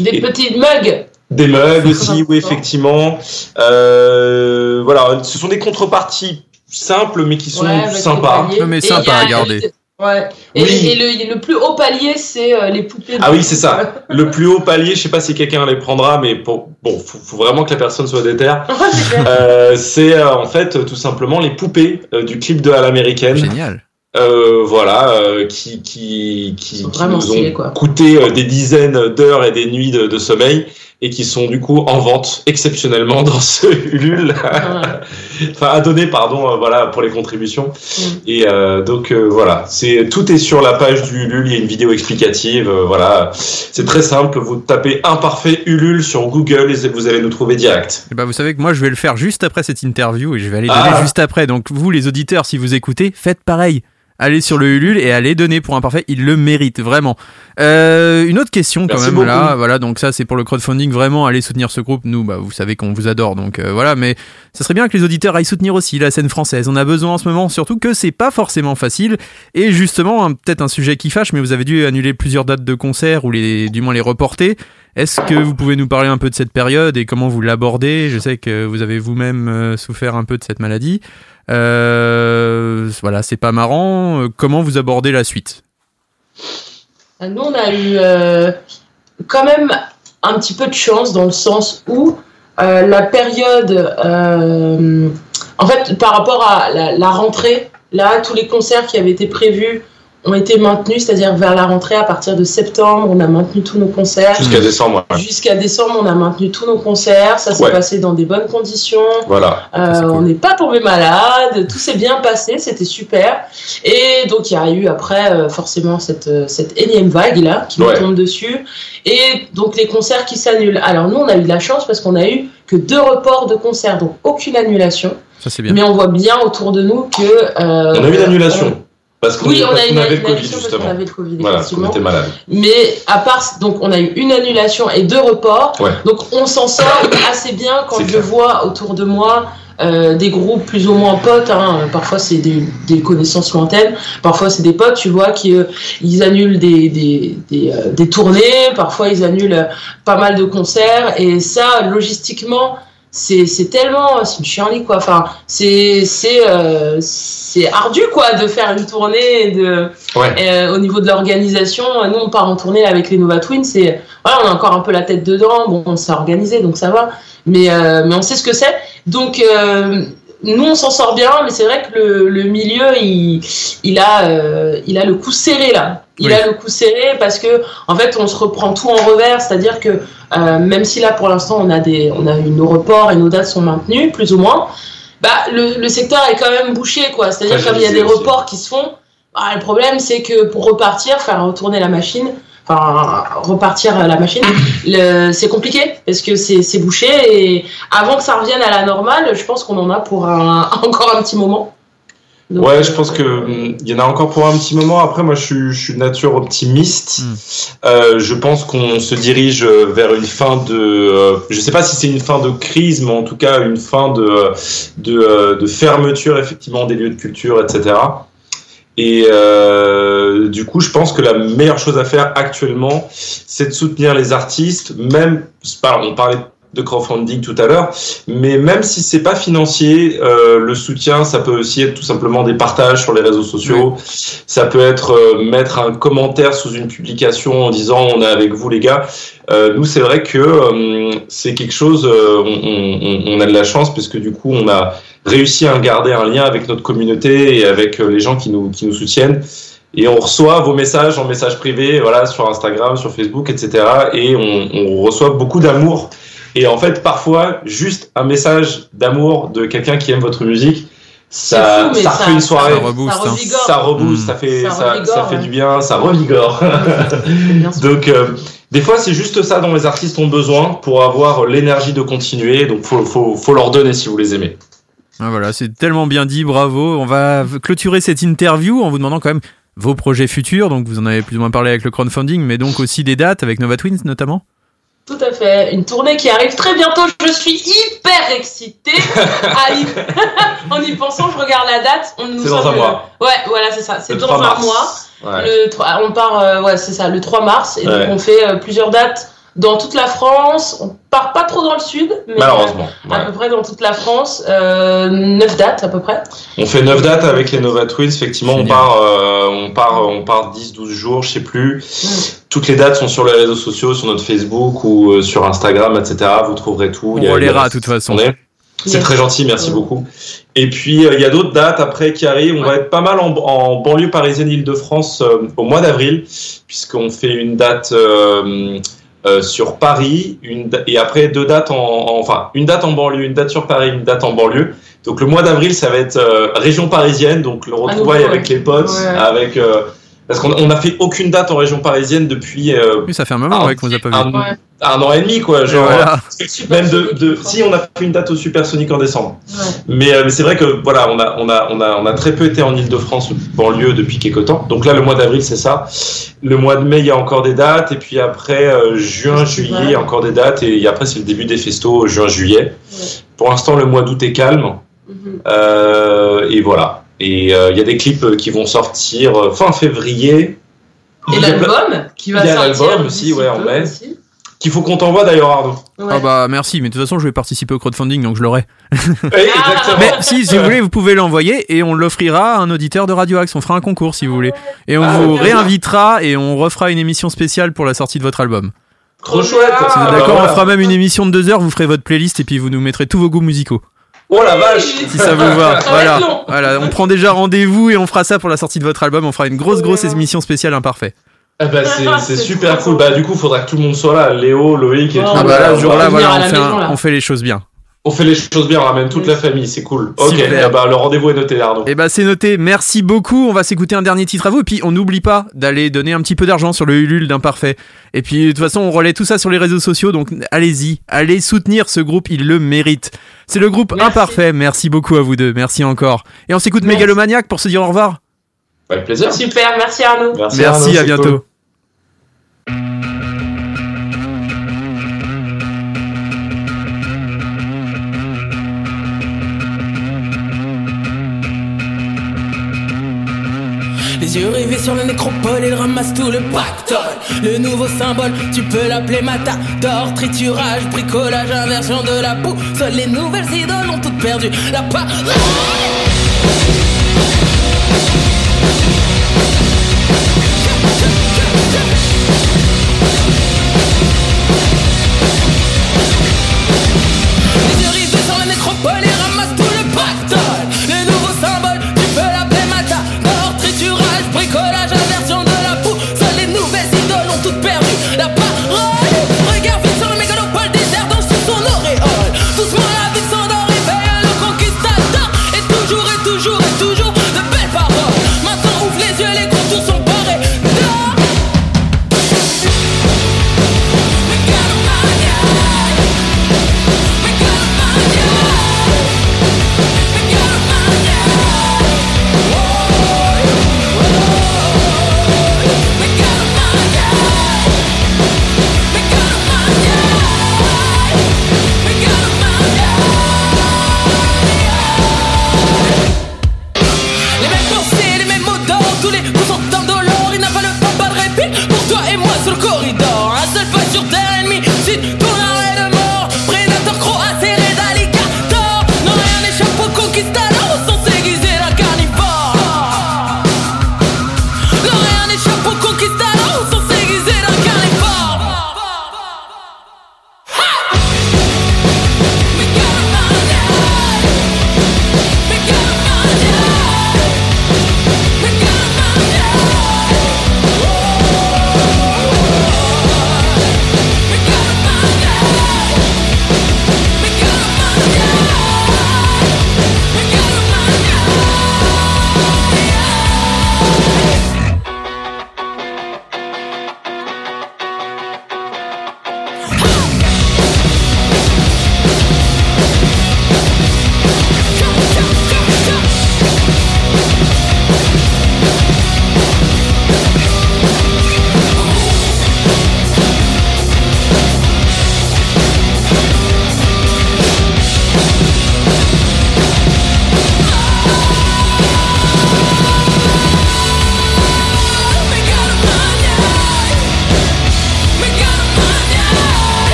Des Et- petites mugs. Des mugs aussi, oui, effectivement. Euh, voilà, ce sont des contreparties simples, mais qui sont Ouais, sympas. Non, mais Et sympa il y a- à garder. Ouais. Et, Oui. et le, le plus haut palier, c'est euh, les poupées. Ah oui, c'est ça. Le plus haut palier, je sais pas si quelqu'un les prendra, mais pour, bon, faut, faut vraiment que la personne soit déterre. Ouais, c'est clair. Euh, c'est euh, en fait tout simplement les poupées euh, du clip de à l'américaine. Génial. Euh, voilà, euh, qui qui qui, qui nous ont stylés, quoi. coûté euh, des dizaines d'heures et des nuits de, de sommeil et qui sont du coup en vente exceptionnellement dans ce Ulule, Ouais. enfin à donner pardon, euh, voilà pour les contributions. Mm. Et euh, donc euh, voilà, c'est tout est sur la page du Ulule, il y a une vidéo explicative, euh, voilà, c'est très simple, vous tapez imparfait Ulule sur Google et vous allez nous trouver direct. Et bah, vous savez que moi, je vais le faire juste après cette interview et je vais aller Ah. donner juste après. Donc, vous, les auditeurs, si vous écoutez, faites pareil. Allez sur le Ulule et allez donner pour un parfait. Il le mérite, vraiment. Euh, une autre question, quand Merci même, beaucoup. là. Voilà, donc ça, c'est pour le crowdfunding. Vraiment, allez soutenir ce groupe. Nous, bah, vous savez qu'on vous adore. Donc, euh, voilà. Mais ça serait bien que les auditeurs aillent soutenir aussi la scène française. On a besoin en ce moment, surtout que c'est pas forcément facile. Et justement, peut-être un sujet qui fâche, mais vous avez dû annuler plusieurs dates de concert ou les, du moins les reporter. Est-ce que vous pouvez nous parler un peu de cette période et comment vous l'abordez? Je sais que vous avez vous-même euh, souffert un peu de cette maladie. Euh, voilà, c'est pas marrant. Euh, Comment vous abordez la suite? Nous, on a eu quand même un petit peu de chance dans le sens où la période, en fait, par rapport à la rentrée, là, tous les concerts qui avaient été prévus ont été maintenus, c'est-à-dire vers la rentrée à partir de septembre, on a maintenu tous nos concerts. Jusqu'à décembre. ouais. Jusqu'à décembre, on a maintenu tous nos concerts. Ça s'est Ouais. passé dans des bonnes conditions. Voilà. Euh, cool. On n'est pas tombé malade. Tout s'est bien passé. C'était super. Et donc, il y a eu après, euh, forcément, cette, euh, cette énième vague là qui nous tombe dessus. Et donc, les concerts qui s'annulent. Alors, nous, on a eu de la chance parce qu'on a eu que deux reports de concerts. Donc, aucune annulation. Ça c'est bien. Mais on voit bien autour de nous que. euh, On a eu une annulation. Parce qu'on Oui, on a eu une avait le Covid, annulation parce qu'on justement. avait le Covid, Voilà, on était malade. Mais à part, donc on a eu une annulation et deux reports. Ouais. Donc on s'en sort assez bien quand je clair. vois autour de moi euh, des groupes plus ou moins potes. Hein. Parfois c'est des, des connaissances lointaines, parfois c'est des potes. Tu vois qui euh, ils annulent des des, des, euh, des tournées, parfois ils annulent euh, pas mal de concerts. Et ça, logistiquement, c'est c'est tellement c'est une chienlit quoi. Enfin c'est c'est euh, c'est ardu quoi de faire une tournée et de Ouais. euh, au niveau de l'organisation, nous on part en tournée avec les Nova Twins et voilà, on a encore un peu la tête dedans. Bon, on s'est organisé donc ça va, mais euh, mais on sait ce que c'est. Donc euh, nous on s'en sort bien, mais c'est vrai que le, le milieu il il a euh, il a le coup serré là. Il Oui. a le coup serré parce que en fait on se reprend tout en revers, c'est-à-dire que euh, même si là pour l'instant on a des on a eu nos reports et nos dates sont maintenues plus ou moins, bah le, le secteur est quand même bouché quoi. C'est-à-dire comme il y a des aussi. reports qui se font, bah, le problème, c'est que pour repartir, faire retourner la machine, enfin repartir la machine, c'est compliqué parce que c'est c'est bouché et avant que ça revienne à la normale, je pense qu'on en a pour un, encore un petit moment. Donc, Ouais, euh, je pense que hum, il y en a encore pour un petit moment. Après, moi, je suis, je suis de nature optimiste. Mm. Euh, je pense qu'on se dirige vers une fin de. euh, je sais pas si c'est une fin de crise, mais en tout cas une fin de de, euh, de fermeture effectivement des lieux de culture, etc. Et euh, du coup, je pense que la meilleure chose à faire actuellement, c'est de soutenir les artistes, même. On parlait de crowdfunding tout à l'heure, mais même si c'est pas financier, euh, le soutien, ça peut aussi être tout simplement des partages sur les réseaux sociaux. Ça peut être euh, mettre un commentaire sous une publication en disant on est avec vous les gars. Euh, nous, c'est vrai que euh, c'est quelque chose. euh, on, on- on a de la chance parce que du coup, on a réussi à garder un lien avec notre communauté et avec euh, les gens qui nous qui nous soutiennent. Et on reçoit vos messages en message privé, voilà, sur Instagram, sur Facebook, etc. Et on, on reçoit beaucoup d'amour. Et en fait, parfois, juste un message d'amour de quelqu'un qui aime votre musique, ça, fou, mais ça ça- refait une soirée. Ça rebooste, ça hein. Ça rebooste, ça fait, Ça ça, revigore, ça fait ouais. du bien, ça revigore. Donc, euh, des fois, c'est juste ça dont les artistes ont besoin pour avoir l'énergie de continuer. Donc, faut, faut, faut leur donner si vous les aimez. Ah, voilà, c'est tellement bien dit, bravo. On va clôturer cette interview en vous demandant quand même vos projets futurs. Donc vous en avez plus ou moins parlé avec le crowdfunding, mais donc aussi des dates avec Nova Twins notamment. Tout à fait. Une tournée qui arrive très bientôt. Je suis hyper excitée. en y pensant, je regarde la date. On nous C'est dans un le- mois. Ouais, voilà, c'est ça. C'est Le dans 3 un mois. Ouais. Le 3 on part, euh, ouais, c'est ça, le 3 mars. Et Ouais. donc, on fait euh, plusieurs dates dans toute la France. On part pas trop dans le sud, mais Malheureusement. euh, à ouais. peu près dans toute la France. Euh, 9 dates à peu près. On fait 9 dates avec les Nova Twins. Effectivement, on part, euh, on part, on part 10, 12 jours, je sais plus. Toutes les dates sont sur les réseaux sociaux, sur notre Facebook ou euh, sur Instagram, etc. Vous trouverez tout. On a relaiera la- de toute façon. on est- C'est Yes. très gentil, merci Ouais. beaucoup. Et puis, euh, il y a d'autres dates après qui arrivent. On va être pas mal en, en banlieue parisienne Île-de-France euh, au mois d'avril, puisqu'on fait une date euh, euh, sur Paris, une, et après deux dates en, en- enfin, une date en banlieue, une date sur Paris, une date en banlieue. Donc le mois d'avril, ça va être euh, région parisienne, donc le retrouvaille nouveau, avec ouais. les potes, Ouais. avec euh, parce qu'on on a fait aucune date en région parisienne depuis euh, Oui, ça fait un moment ouais, qu'on vous a pas vu. un, Ouais. un an et demi, quoi. Genre, Voilà. même de, de, si on a fait une date au Supersonic en décembre. Ouais. Mais, euh, mais c'est vrai que voilà, on a, on, a, on, a, on a très peu été en Ile-de-France banlieue depuis quelques temps. Donc là, le mois d'avril, c'est ça. Le mois de mai, il y a encore des dates. Et puis après, euh, juin, juillet, il y a encore des dates. Et après, c'est le début des festos, juin, juillet. Ouais. Pour l'instant, le mois d'août est calme. Mhm. Euh, et voilà. Et euh, il y a des clips euh, qui vont sortir euh, fin février. Et l'album qui va il y a sortir. l'album aussi, ouais, en mai. aussi. Qu'il faut qu'on t'envoie d'ailleurs, Arnaud. Ouais. Ah bah merci, mais de toute façon je vais participer au crowdfunding donc je l'aurai. Exactement. Mais si, si vous voulez, vous pouvez l'envoyer et on l'offrira à un auditeur de Radio Axe. On fera un concours si vous voulez. Et on Ah, vous réinvitera et on refera une émission spéciale pour la sortie de votre album. Trop chouette. Si vous Ah, bah d'accord, voilà. on fera même une émission de deux heures, vous ferez votre playlist et puis vous nous mettrez tous vos goûts musicaux. Oh la vache si ça vous va. Voilà. voilà, on prend déjà rendez-vous et on fera ça pour la sortie de votre album. On fera une grosse, grosse émission spéciale imparfait. Eh ben, c'est super cool. Bah du coup, faudra que tout le monde soit là. Léo, Loïc et Oh, tout. Ah bah là, ce jour-là, va voilà, on fait, là. on fait les choses bien. On fait les choses bien, on ramène toute la famille, c'est cool. Ok, eh bah, le rendez-vous est noté, Arnaud. Et bah c'est noté, merci beaucoup, on va s'écouter un dernier titre à vous, et puis on n'oublie pas d'aller donner un petit peu d'argent sur le Ulule d'Imparfait. Et puis de toute façon on relaie tout ça sur les réseaux sociaux, donc allez-y, allez soutenir ce groupe, il le mérite. C'est le groupe Merci. Imparfait, merci beaucoup à vous deux, merci encore. Et on s'écoute Merci. Mégalomaniac pour se dire au revoir. Avec plaisir. Super, merci Arnaud. Merci, Arnaud, à bientôt. cool. Les yeux rivés sur la nécropole, il ramasse tout le pactole. Le nouveau symbole, tu peux l'appeler matador. Triturage, bricolage, inversion de la boue. Seules les nouvelles idoles ont toutes perdu la parole.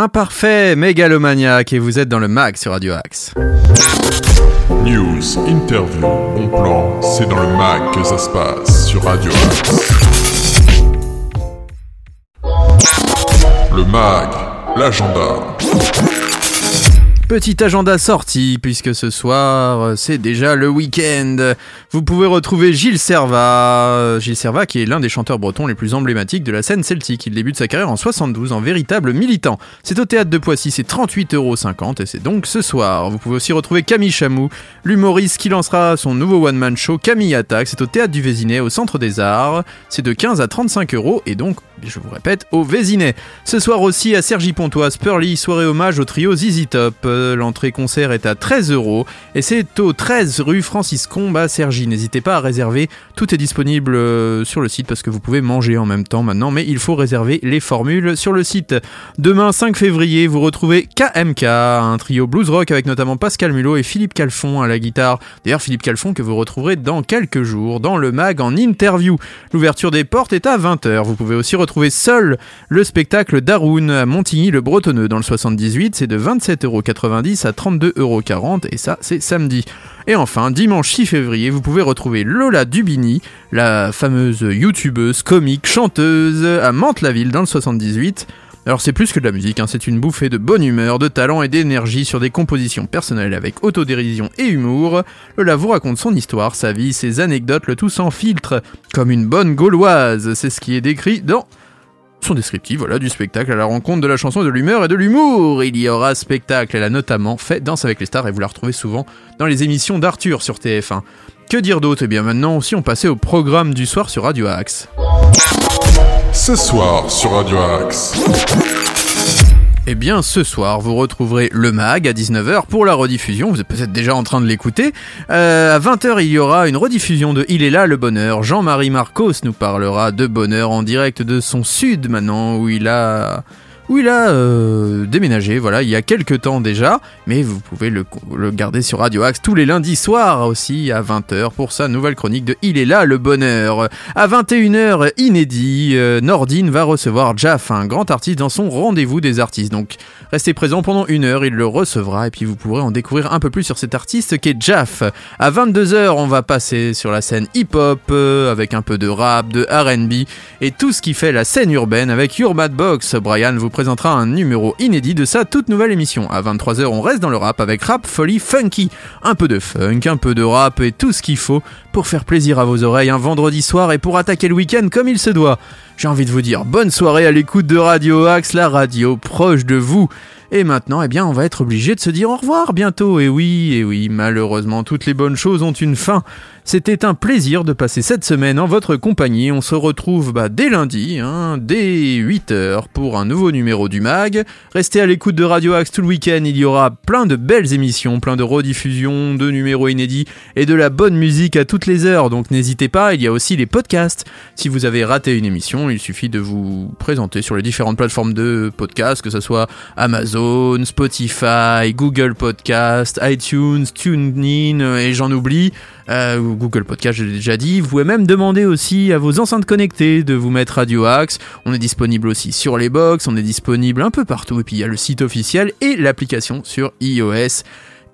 Imparfait, mégalomaniac, et vous êtes dans le mag sur Radio Axe. News, interview, bon plan, c'est dans le mag que ça se passe sur Radio Axe. Le mag, l'agenda. Petit agenda sorti, puisque ce soir, euh, c'est déjà le week-end. Vous pouvez retrouver Gilles Servat. euh, Gilles Servat, qui est l'un des chanteurs bretons les plus emblématiques de la scène celtique. Il débute sa carrière en 72 en véritable militant. C'est au théâtre de Poissy, c'est 38,50€ et c'est donc ce soir. Vous pouvez aussi retrouver Camille Chamou, l'humoriste qui lancera son nouveau one-man show Camille Attack. C'est au théâtre du Vésinet, au centre des arts. C'est de 15 à 35 euros et donc, je vous répète, au Vésinet. Ce soir aussi à Sergi Pontoise, Pearly, soirée hommage au trio ZZ Top. L'entrée concert est à 13 euros et c'est au 13 rue Francis Combe à Cergy. N'hésitez pas à réserver, tout est disponible euh, sur le site parce que vous pouvez manger en même temps maintenant, mais il faut réserver les formules sur le site. Demain 5 février, vous retrouvez KMK, un trio blues rock avec notamment Pascal Mulot et Philippe Calfon à la guitare. D'ailleurs Philippe Calfon que vous retrouverez dans quelques jours dans le mag en interview. L'ouverture des portes est à 20h. Vous pouvez aussi retrouver seul le spectacle d'Aroun à Montigny-le-Bretonneux dans le 78. C'est de 27,90€ à 32,40€ et ça c'est samedi. Et enfin, dimanche 6 février, vous pouvez retrouver Lola Dubini, la fameuse youtubeuse, comique, chanteuse à Mantes-la-Ville dans le 78. Alors c'est plus que de la musique, hein, c'est une bouffée de bonne humeur, de talent et d'énergie sur des compositions personnelles avec autodérision et humour. Lola vous raconte son histoire, sa vie, ses anecdotes, le tout sans filtre, comme une bonne gauloise. C'est ce qui est décrit dans son descriptif voilà, du spectacle à la rencontre de la chanson de l'humeur et de l'humour. Il y aura spectacle, elle a notamment fait Danse avec les stars et vous la retrouvez souvent dans les émissions d'Arthur sur TF1. Que dire d'autre? Eh bien maintenant aussi on passait au programme du soir sur Radio Axe. Ce soir sur Radio Axe. Eh bien, ce soir, vous retrouverez le MAG à 19h pour la rediffusion. Vous êtes peut-être déjà en train de l'écouter. Euh, à 20h, il y aura une rediffusion de Il est là, le bonheur. Jean-Marie Marcos nous parlera de bonheur en direct de son sud maintenant, où il a où il a euh, déménagé, voilà, il y a quelques temps déjà, mais vous pouvez le, garder sur Radio Axe tous les lundis soirs aussi à 20h pour sa nouvelle chronique de Il est là le bonheur. À 21h, inédit, euh, Nordine va recevoir Jaff, un grand artiste dans son rendez-vous des artistes. Donc restez présent pendant une heure, il le recevra et puis vous pourrez en découvrir un peu plus sur cet artiste qui est Jaff. À 22h, on va passer sur la scène hip-hop euh, avec un peu de rap, de R&B et tout ce qui fait la scène urbaine avec Your Mad Box. Brian vous présentera un numéro inédit de sa toute nouvelle émission. À 23h, on reste dans le rap avec Rap Folie Funky. Un peu de funk, un peu de rap et tout ce qu'il faut pour faire plaisir à vos oreilles un vendredi soir et pour attaquer le week-end comme il se doit. J'ai envie de vous dire bonne soirée à l'écoute de Radio Axe, la radio proche de vous. Et maintenant, eh bien, on va être obligé de se dire au revoir bientôt. Et oui, et oui, malheureusement, toutes les bonnes choses ont une fin. C'était un plaisir de passer cette semaine en votre compagnie. On se retrouve bah, dès lundi, hein, dès 8h, pour un nouveau numéro du MAG. Restez à l'écoute de Radio Axe tout le week-end. Il y aura plein de belles émissions, plein de rediffusions, de numéros inédits et de la bonne musique à toutes les heures. Donc n'hésitez pas, il y a aussi les podcasts. Si vous avez raté une émission, il suffit de vous présenter sur les différentes plateformes de podcasts, que ce soit Amazon, Spotify, Google Podcast, iTunes, TuneIn et j'en oublie. Euh, Google Podcast, je l'ai déjà dit. Vous pouvez même demander aussi à vos enceintes connectées de vous mettre Radio Axe. On est disponible aussi sur les box, on est disponible un peu partout. Et puis il y a le site officiel et l'application sur iOS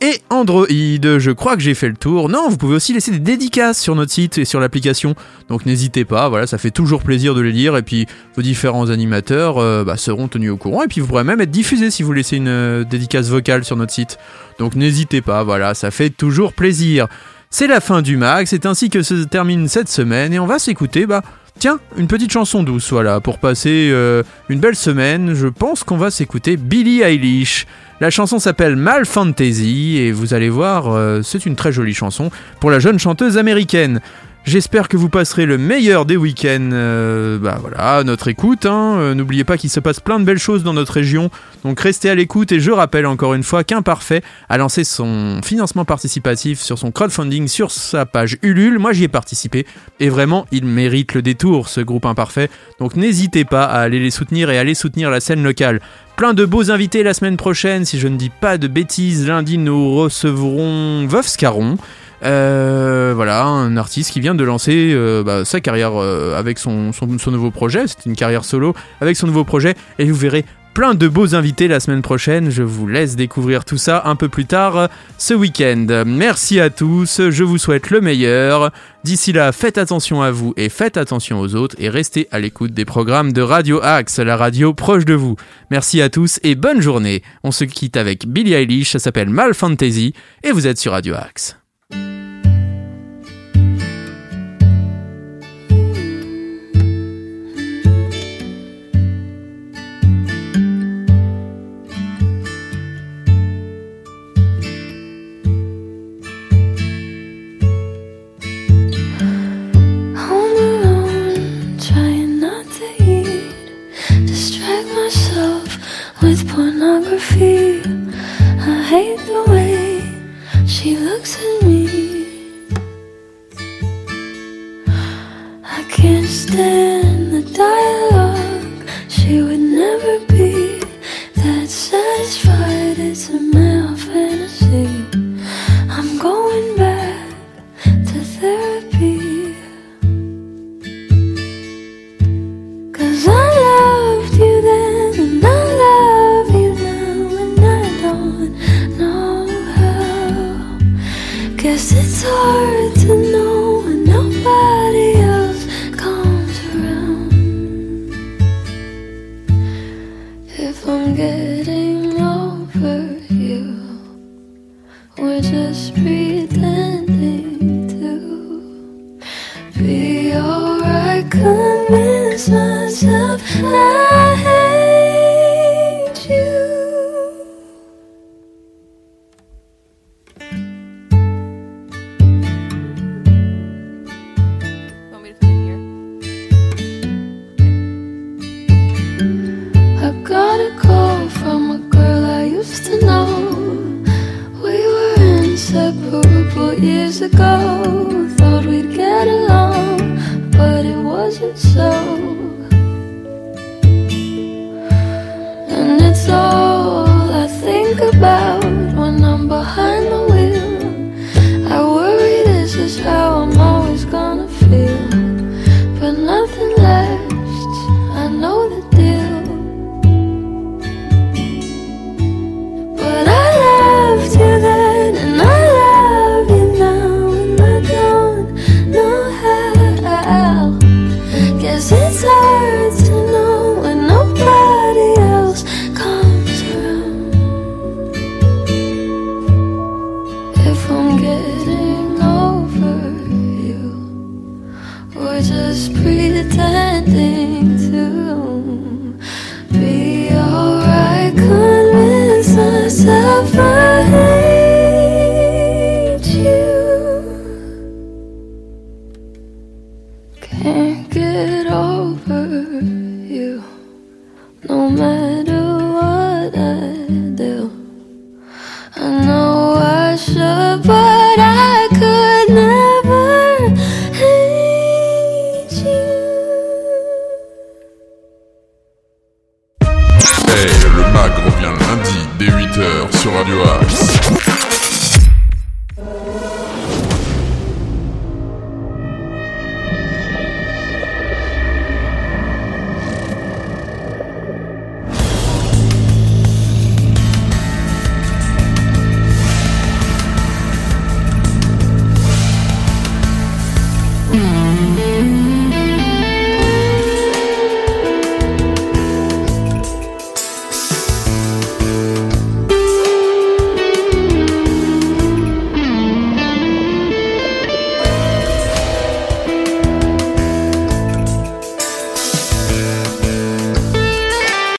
et Android. Je crois que j'ai fait le tour. Non, vous pouvez aussi laisser des dédicaces sur notre site et sur l'application. Donc n'hésitez pas, voilà, ça fait toujours plaisir de les lire. Et puis vos différents animateurs euh, bah, seront tenus au courant. Et puis vous pourrez même être diffusé si vous laissez une euh, dédicace vocale sur notre site. Donc n'hésitez pas, voilà, ça fait toujours plaisir. C'est la fin du mag, c'est ainsi que se termine cette semaine et on va s'écouter, bah, tiens, une petite chanson douce, voilà, pour passer euh, une belle semaine. Je pense qu'on va s'écouter Billie Eilish. La chanson s'appelle Mal Fantasy et vous allez voir, euh, c'est une très jolie chanson pour la jeune chanteuse américaine. J'espère que vous passerez le meilleur des week-ends. euh, bah voilà, notre écoute. hein. Euh, N'oubliez pas qu'il se passe plein de belles choses dans notre région. Donc restez à l'écoute et je rappelle encore une fois qu'Imparfait a lancé son financement participatif sur son crowdfunding sur sa page Ulule. Moi j'y ai participé et vraiment il mérite le détour ce groupe Imparfait. Donc n'hésitez pas à aller les soutenir et à aller soutenir la scène locale. Plein de beaux invités la semaine prochaine, si je ne dis pas de bêtises. Lundi, nous recevrons Veuf Scarron. Euh, voilà, un artiste qui vient de lancer euh, bah, sa carrière euh, avec son, son, nouveau projet. C'est une carrière solo avec son nouveau projet. Et vous verrez plein de beaux invités la semaine prochaine. Je vous laisse découvrir tout ça un peu plus tard ce week-end. Merci à tous, je vous souhaite le meilleur. D'ici là, faites attention à vous et faites attention aux autres et restez à l'écoute des programmes de Radio Axe, la radio proche de vous. Merci à tous et bonne journée. On se quitte avec Billie Eilish, ça s'appelle Mal Fantasy et vous êtes sur Radio Axe.